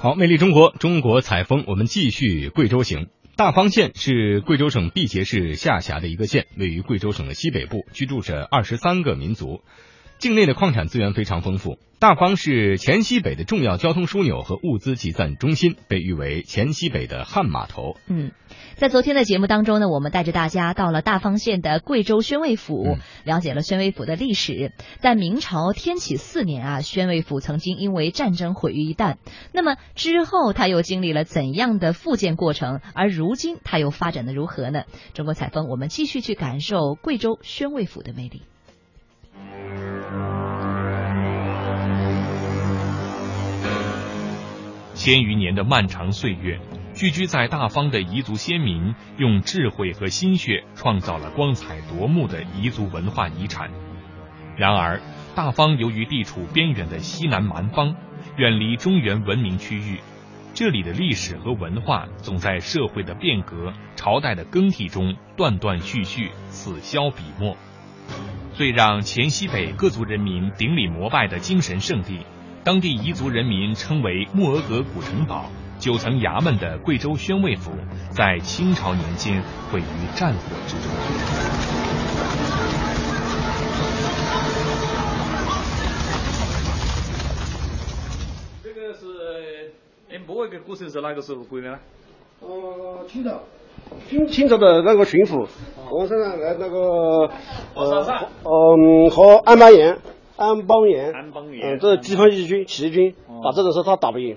好，魅力中国，中国采风，我们继续贵州行。大方县是贵州省毕节市下辖的一个县，位于贵州省的西北部，居住着二十三个民族。境内的矿产资源非常丰富，大方是黔西北的重要交通枢纽和物资集散中心，被誉为黔西北的汉码头。嗯，在昨天的节目当中呢，我们带着大家到了大方县的贵州宣慰府，了解了宣慰府的历史。在明朝天启四年啊，宣慰府曾经因为战争毁于一旦。那么之后，它又经历了怎样的复建过程？而如今，它又发展的如何呢？中国采风，我们继续去感受贵州宣慰府的魅力。千余年的漫长岁月，聚居在大方的彝族先民用智慧和心血创造了光彩夺目的彝族文化遗产。然而，大方由于地处边远的西南蛮方，远离中原文明区域，这里的历史和文化总在社会的变革、朝代的更替中断断续续，此消彼没。最让黔西北各族人民顶礼膜拜的精神圣地。当地彝族人民称为木额格古城堡、九层衙门的贵州宣慰府，在清朝年间毁于战火之中。这个是，哎，木额格古城是哪个时候毁的呢？呃，清朝，清清朝的那个巡抚黄山上来那个，呃，嗯，和安邦彦。安邦彦，安邦彦，嗯，这地方义军、起义军，打这个时候他打不赢，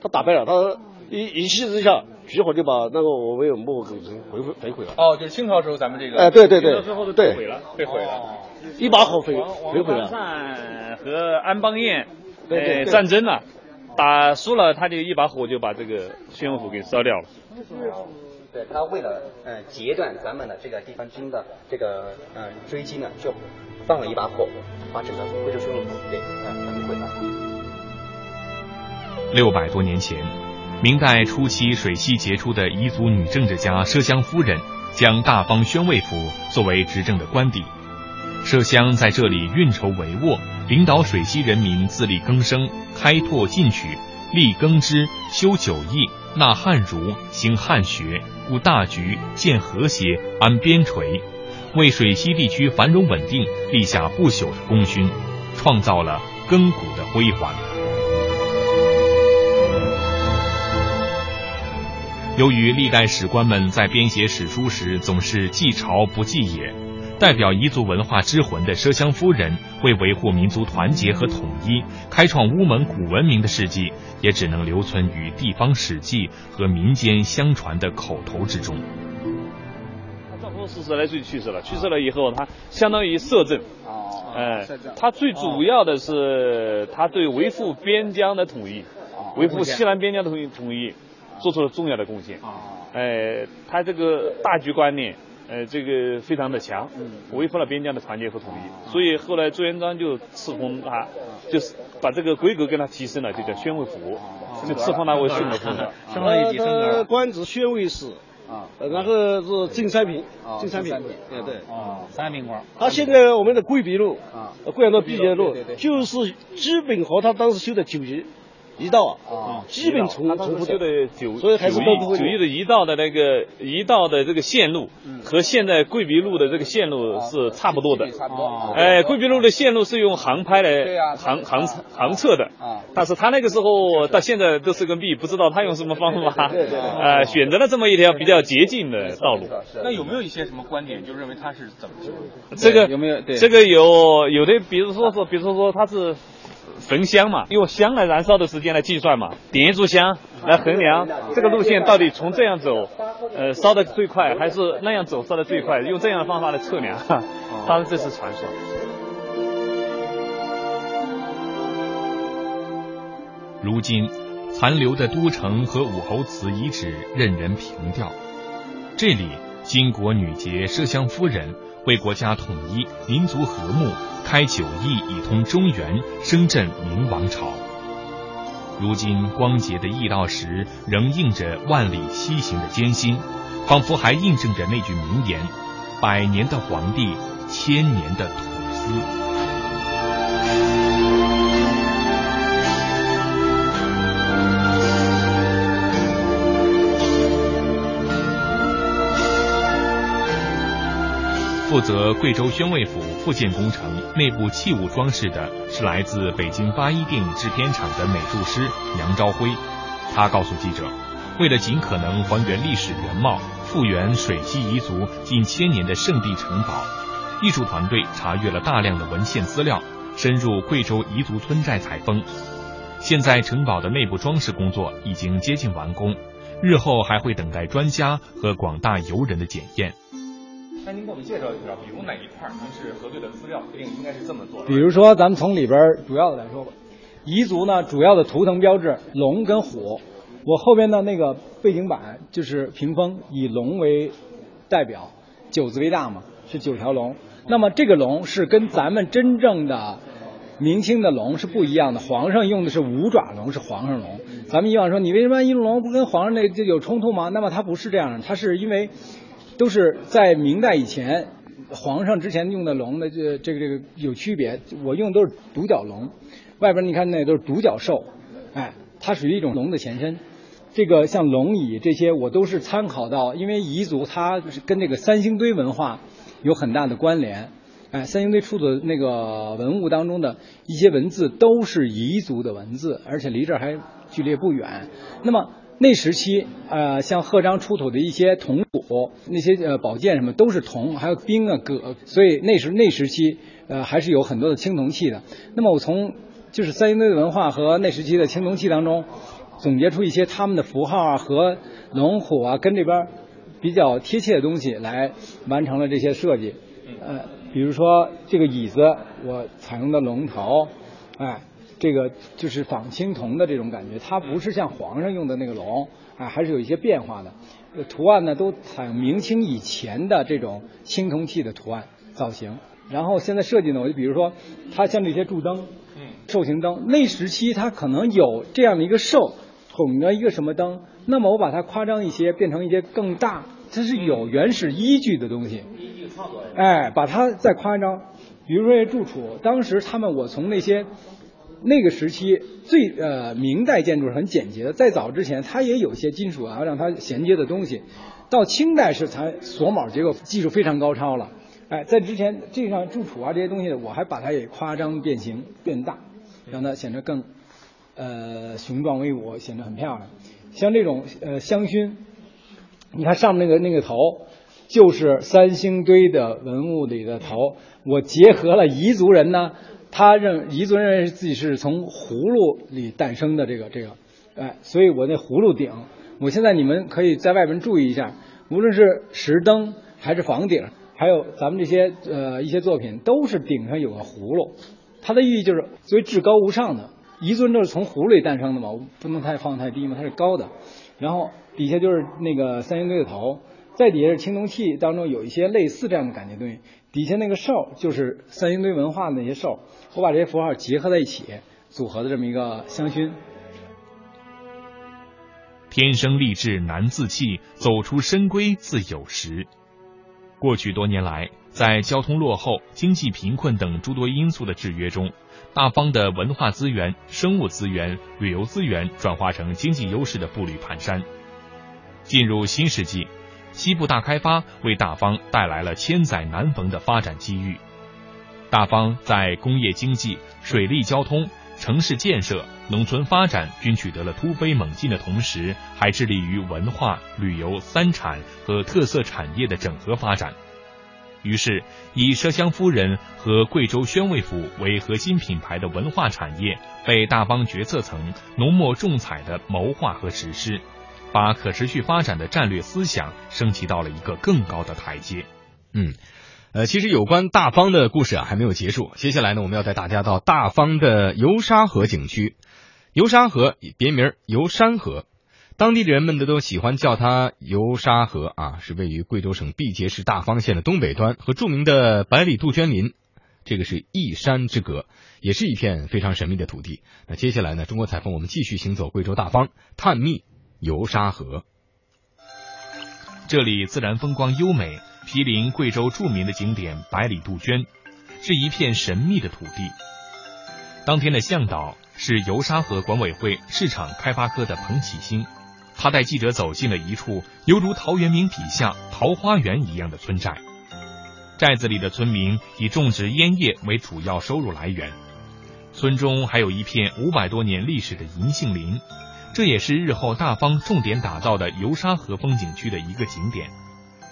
他打败了，他一一气之下，举火就把那个我们有木古城毁毁毁毁了。哦，就是清朝时候咱们这个，哎，对对对，最后都被毁了，被毁了，一把火毁毁毁了。王和安邦彦，对战争了，打输了，他就一把火就把这个宣武府给烧掉了。对他为了呃截断咱们的这个地方军的这个呃追击呢，就放了一把火，把整个贵州宣武府给呃给毁了。六百多年前，明代初期水西杰出的彝族女政治家奢香夫人，将大方宣慰府作为执政的官邸。麝香在这里运筹帷幄，领导水西人民自力更生，开拓进取，立耕织，修酒艺，纳汉儒，兴汉学，顾大局，建和谐，安边陲，为水西地区繁荣稳定立下不朽的功勋，创造了亘古的辉煌。由于历代史官们在编写史书时总是记朝不记野，代表彝族文化之魂的奢香夫人为维护民族团结和统一，开创乌蒙古文明的事迹，也只能留存于地方史记和民间相传的口头之中。他丈夫四十来岁去世了，去世了以后，他相当于摄政。哦。哎，他最主要的是他对维护边疆的统一，维护西南边疆的统一统一。做出了重要的贡献，哎，他这个大局观念，呃，这个非常的强，维护了边疆的团结和统一，所以后来朱元璋就赐封他，就是把这个规格给他提升了，就叫宣慰府，就赐封他为顺德府，升了一级升格，官职宣慰使，啊，然后是进三品，进三品，对对，啊，三品官。他现在我们的贵笔路，啊，贵阳的毕节路，就是基本和他当时修的九级。一道啊，基本重重复的九，所以还是都不会。九一的一道的那个一道的这个线路，和现在桂鼻路的这个线路是差不多的。差不多。哎，桂鼻路的线路是用航拍来航航航测的。啊。但是他那个时候到现在都是个谜，不知道他用什么方法。对对。呃，选择了这么一条比较捷径的道路。那有没有一些什么观点，就认为他是怎么？这个有没有？对。这个有有的，比如说说，比如说说他是。焚香嘛，用香来燃烧的时间来计算嘛，点一炷香来衡量这个路线到底从这样走，呃，烧的最快，还是那样走烧的最快？用这样的方法来测量，当然这是传说。如今，残留的都城和武侯祠遗址任人凭吊，这里巾帼女杰麝香夫人为国家统一、民族和睦。开九翼以通中原，声震明王朝。如今光洁的驿道石仍映着万里西行的艰辛，仿佛还印证着那句名言：“百年的皇帝，千年的土司。”负责贵州宣慰府复建工程内部器物装饰的是来自北京八一电影制片厂的美术师杨朝辉。他告诉记者，为了尽可能还原历史原貌，复原水西彝族近千年的圣地城堡，艺术团队查阅了大量的文献资料，深入贵州彝族村寨采风。现在城堡的内部装饰工作已经接近完工，日后还会等待专家和广大游人的检验。那您给我们介绍一下，比如哪一块儿您是核对的资料，决定应该是这么做？比如说，咱们从里边主要的来说吧，彝族呢主要的图腾标志龙跟虎，我后边的那个背景板就是屏风，以龙为代表，九字为大嘛，是九条龙。那么这个龙是跟咱们真正的明清的龙是不一样的，皇上用的是五爪龙，是皇上龙。咱们以往说你为什么一龙不跟皇上那就有冲突吗？那么它不是这样的，它是因为。都是在明代以前，皇上之前用的龙的这这个这个有区别。我用的都是独角龙，外边你看那都是独角兽，哎，它属于一种龙的前身。这个像龙椅这些，我都是参考到，因为彝族它跟这个三星堆文化有很大的关联。哎，三星堆出土的那个文物当中的一些文字都是彝族的文字，而且离这儿还距离不远。那么。那时期，呃，像贺章出土的一些铜鼓，那些呃宝剑什么都是铜，还有兵啊戈，所以那时那时期，呃，还是有很多的青铜器的。那么我从就是三星堆文化和那时期的青铜器当中，总结出一些他们的符号啊和龙虎啊跟这边比较贴切的东西来完成了这些设计。呃，比如说这个椅子，我采用的龙头，哎。这个就是仿青铜的这种感觉，它不是像皇上用的那个龙，啊，还是有一些变化的。图案呢都采用明清以前的这种青铜器的图案造型。然后现在设计呢，我就比如说，它像这些柱灯，嗯，兽形灯，那时期它可能有这样的一个兽捅着一个什么灯，那么我把它夸张一些，变成一些更大，这是有原始依据的东西。依据创作。哎，把它再夸张，比如说这柱础，当时他们我从那些。那个时期最呃明代建筑是很简洁的，在早之前它也有些金属啊让它衔接的东西，到清代是才锁卯结构技术非常高超了。哎，在之前这上柱础啊这些东西，我还把它也夸张变形变大，让它显得更呃雄壮威武，显得很漂亮。像这种呃香薰，你看上面那个那个头就是三星堆的文物里的头，我结合了彝族人呢。他认彝族人认为自己是从葫芦里诞生的，这个这个，哎，所以我那葫芦顶，我现在你们可以在外边注意一下，无论是石灯还是房顶，还有咱们这些呃一些作品，都是顶上有个葫芦，它的寓意就是作为至高无上的，彝族人都是从葫芦里诞生的嘛，不能太放太低嘛，它是高的，然后底下就是那个三星堆的头，在底下是青铜器当中有一些类似这样的感觉东西。底下那个兽就是三星堆文化的那些兽，我把这些符号结合在一起，组合的这么一个香薰。天生丽质难自弃，走出深闺自有时。过去多年来，在交通落后、经济贫困等诸多因素的制约中，大方的文化资源、生物资源、旅游资源转化成经济优势的步履蹒跚。进入新世纪。西部大开发为大方带来了千载难逢的发展机遇。大方在工业经济、水利交通、城市建设、农村发展均取得了突飞猛进的同时，还致力于文化旅游三产和特色产业的整合发展。于是，以奢香夫人和贵州宣慰府为核心品牌的文化产业，被大方决策层浓墨重彩的谋划和实施。把可持续发展的战略思想升级到了一个更高的台阶。嗯，呃，其实有关大方的故事啊还没有结束。接下来呢，我们要带大家到大方的游沙河景区。游沙河别名游山河，当地的人们呢都喜欢叫它游沙河啊，是位于贵州省毕节市大方县的东北端，和著名的百里杜鹃林，这个是一山之隔，也是一片非常神秘的土地。那接下来呢，中国采风我们继续行走贵州大方，探秘。游沙河，这里自然风光优美，毗邻贵州著名的景点百里杜鹃，是一片神秘的土地。当天的向导是游沙河管委会市场开发科的彭启兴，他带记者走进了一处犹如陶渊明笔下桃花源一样的村寨。寨子里的村民以种植烟叶为主要收入来源。村中还有一片五百多年历史的银杏林，这也是日后大方重点打造的游沙河风景区的一个景点。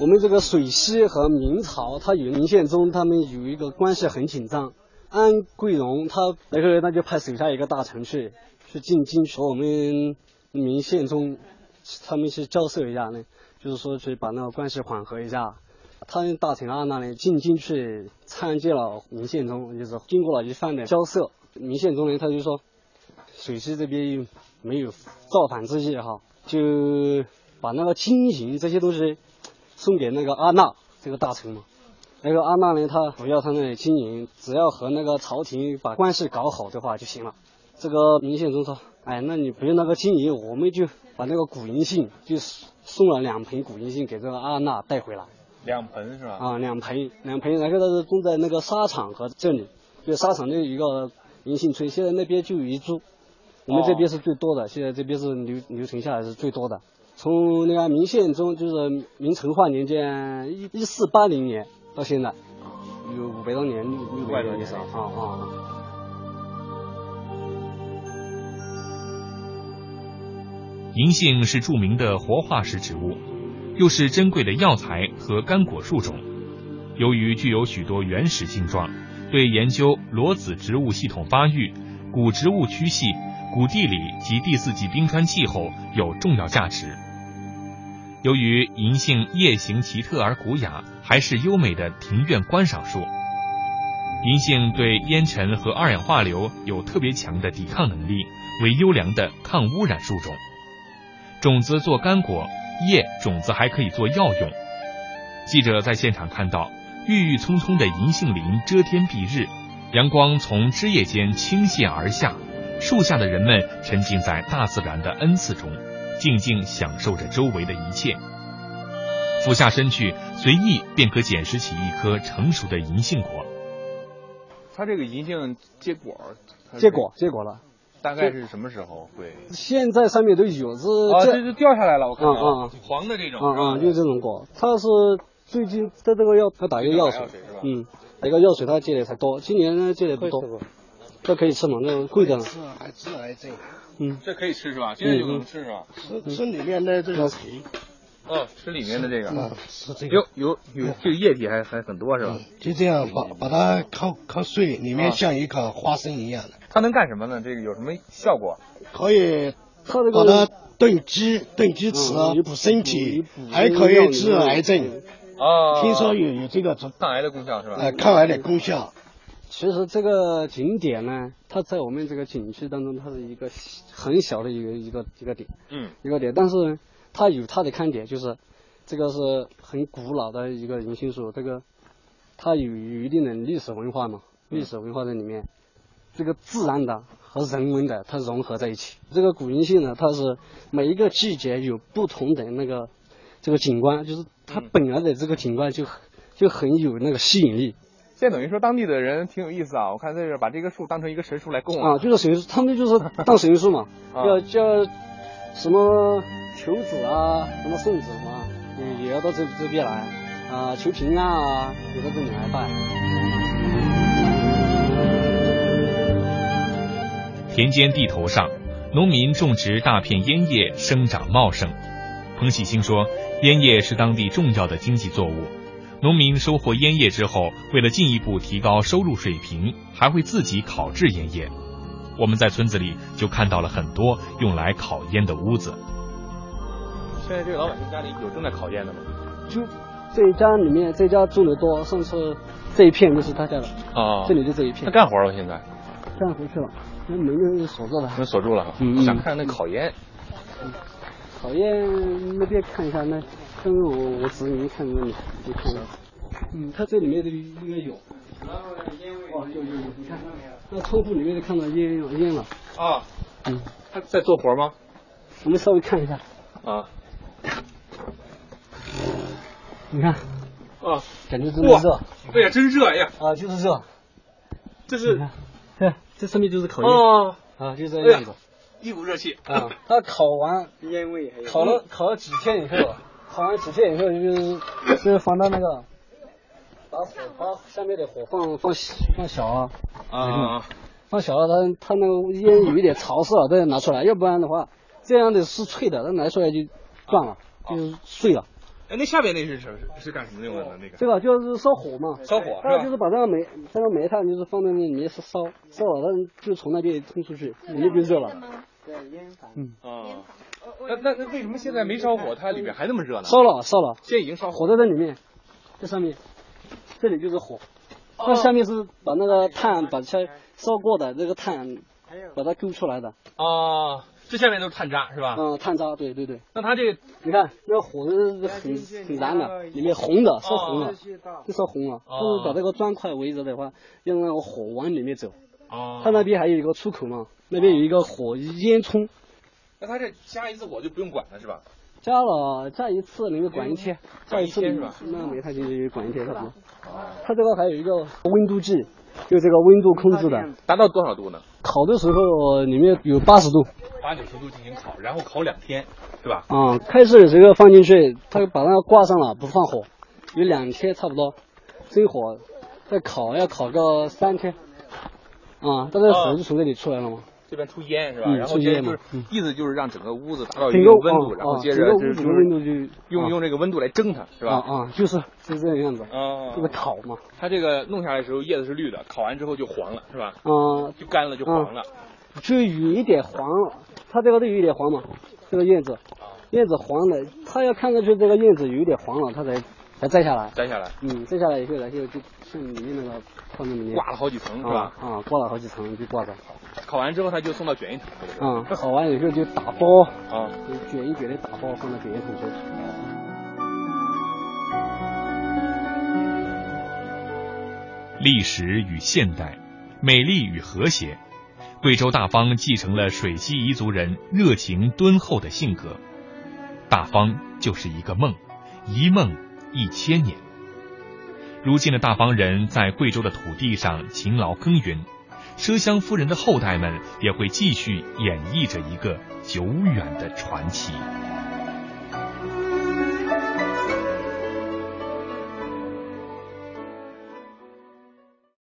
我们这个水西和明朝，它与明宪宗他们有一个关系很紧张。安桂荣他那个那就派手下一个大臣去去进京，和我们明宪宗他们去交涉一下呢，就是说去把那个关系缓和一下。他的大臣阿那呢进京去参见了明宪宗，就是经过了一番的交涉。明宪宗呢他就说，水西这边没有造反之意哈，就把那个金银这些东西。送给那个阿娜这个大臣嘛，那个阿娜呢，他不要他那金银，只要和那个朝廷把关系搞好的话就行了。这个明宪宗说，哎，那你不用那个金银，我们就把那个古银杏，就送了两盆古银杏给这个阿娜带回来。两盆是吧？啊，两盆，两盆，然后它是种在那个沙场和这里，就沙场那一个银杏村，现在那边就有一株，我们这边是最多的，现在这边是留留存下来是最多的。从那个明宪宗，就是明成化年间一一四八零年到现在，有五百多年，六百多年了啊啊！银杏是著名的活化石植物，又是珍贵的药材和干果树种。由于具有许多原始性状，对研究裸子植物系统发育、古植物区系、古地理及第四纪冰川气候有重要价值。由于银杏叶形奇特而古雅，还是优美的庭院观赏树。银杏对烟尘和二氧化硫有特别强的抵抗能力，为优良的抗污染树种。种子做干果，叶种子还可以做药用。记者在现场看到，郁郁葱葱的银杏林遮天蔽日，阳光从枝叶间倾泻而下，树下的人们沉浸在大自然的恩赐中。静静享受着周围的一切，俯下身去，随意便可捡拾起一颗成熟的银杏果。它这个银杏结果，结果结果了，大概是什么时候会？现在上面都有，是啊，这就掉下来了，我看到，黄的这种，嗯嗯，就是这种果。它是最近在这个要要打一个药水，嗯，打一个药水，它结的才多，今年呢结的不多。这可以吃吗？那贵的。吃还治癌症。嗯，这可以吃是吧？现在就能吃是吧？吃吃里面的这个皮。哦，吃里面的这个。啊，吃这个。有有有，这个液体还还很多是吧？就这样把把它敲敲碎，里面像一颗花生一样的。它能干什么呢？这个有什么效果？可以把它炖鸡，炖鸡吃，补身体，还可以治癌症。啊。听说有有这个抗癌的功效是吧？呃，抗癌的功效。其实这个景点呢，它在我们这个景区当中，它是一个很小的一个一个一个点，嗯，一个点。但是它有它的看点，就是这个是很古老的一个银杏树，这个它有有一定的历史文化嘛，历史文化在里面。这个自然的和人文的它融合在一起。这个古银杏呢，它是每一个季节有不同的那个这个景观，就是它本来的这个景观就就很有那个吸引力。现在等于说当地的人挺有意思啊，我看在这把这个树当成一个神树来供啊，就是神树，他们就是当神树嘛，要叫什么求子啊，什么圣子嘛，也也要到这这边来啊，求平安啊，也到这里来拜。田间地头上，农民种植大片烟叶，生长茂盛。彭喜兴说，烟叶是当地重要的经济作物。农民收获烟叶之后，为了进一步提高收入水平，还会自己烤制烟叶。我们在村子里就看到了很多用来烤烟的屋子。现在这个老百姓家里有正在烤烟的吗？就这一家里面，这家种的多。上次这一片就是他家的哦，这里就这一片。他干活了现在？干活去了，那门就锁住了。门锁住了。嗯想看那烤烟。烤烟那边看一下那。刚刚我我指你看那里，你看，嗯，它这里面的应该有，哦，有有有，你看，那窗户里面看到烟烟了，啊，嗯，他在做活吗？我们稍微看一下，啊，你看，啊，感觉真热，哎呀，真热呀，啊，就是热，这是，对，这上面就是烤烟，啊，啊，就这样子，一股热气，啊，他烤完烟味，烤了烤了几天以后。烤完几天以后，就是就是放到那个把火把下面的火放放放小啊。啊，放小了，它它那个烟有一点潮湿了，再拿出来，要不然的话，这样的是脆的，它拿出来就断了，就碎了。哎，那下面那是什是干什么用的呢？那个？这个就是烧火嘛，烧火，它就是把这个煤这个煤炭就是放在那里面是烧，烧了它就从那边冲出去，里面就热了。对，烟房。嗯啊。那那那为什么现在没烧火，它里面还那么热呢？烧了，烧了，现在已经烧火在这里面，这上面，这里就是火，那下面是把那个炭把烧烧过的那个炭，把它勾出来的。啊，这下面都是炭渣是吧？嗯，炭渣，对对对。那它这个，你看那个火是很很燃的，里面红的，烧红了，就烧红了。就是把这个砖块围着的话，让那个火往里面走。哦。它那边还有一个出口嘛，那边有一个火烟囱。那它这加一次火就不用管了是吧？加了加一次，能够管一天，加一次是吧？那煤炭就管一天差不多。它这个还有一个温度计，就这个温度控制的，达到多少度呢？烤的时候里面有八十度，八九十度进行烤，然后烤两天，对吧？啊，开始的时候放进去，它把那个挂上了，不放火，有两天差不多，生火再烤要烤个三天，啊，大概火是从这里出来了吗。这边出烟是吧？嗯，然后接着就是意思就是让整个屋子达到一个温度，然后接着就是温度就用用这个温度来蒸它，是吧？啊啊，就是是这个样子。啊，这个烤嘛。它这个弄下来的时候叶子是绿的，烤完之后就黄了，是吧？啊，就干了就黄了，就有一点黄了。它这个都有一点黄嘛，这个叶子，叶子黄了，它要看上去这个叶子有一点黄了，它才才摘下来。摘下来。嗯，摘下来以后，然后就像里面那个放在里面。挂了好几层是吧？啊，挂了好几层就挂着。烤完之后，它就送到卷烟筒。嗯，烤完以后就打包，啊，就卷一卷的打包放到卷烟筒去。历史与现代，美丽与和谐，贵州大方继承了水西彝族人热情敦厚的性格。大方就是一个梦，一梦一千年。如今的大方人在贵州的土地上勤劳耕耘。奢香夫人的后代们也会继续演绎着一个久远的传奇。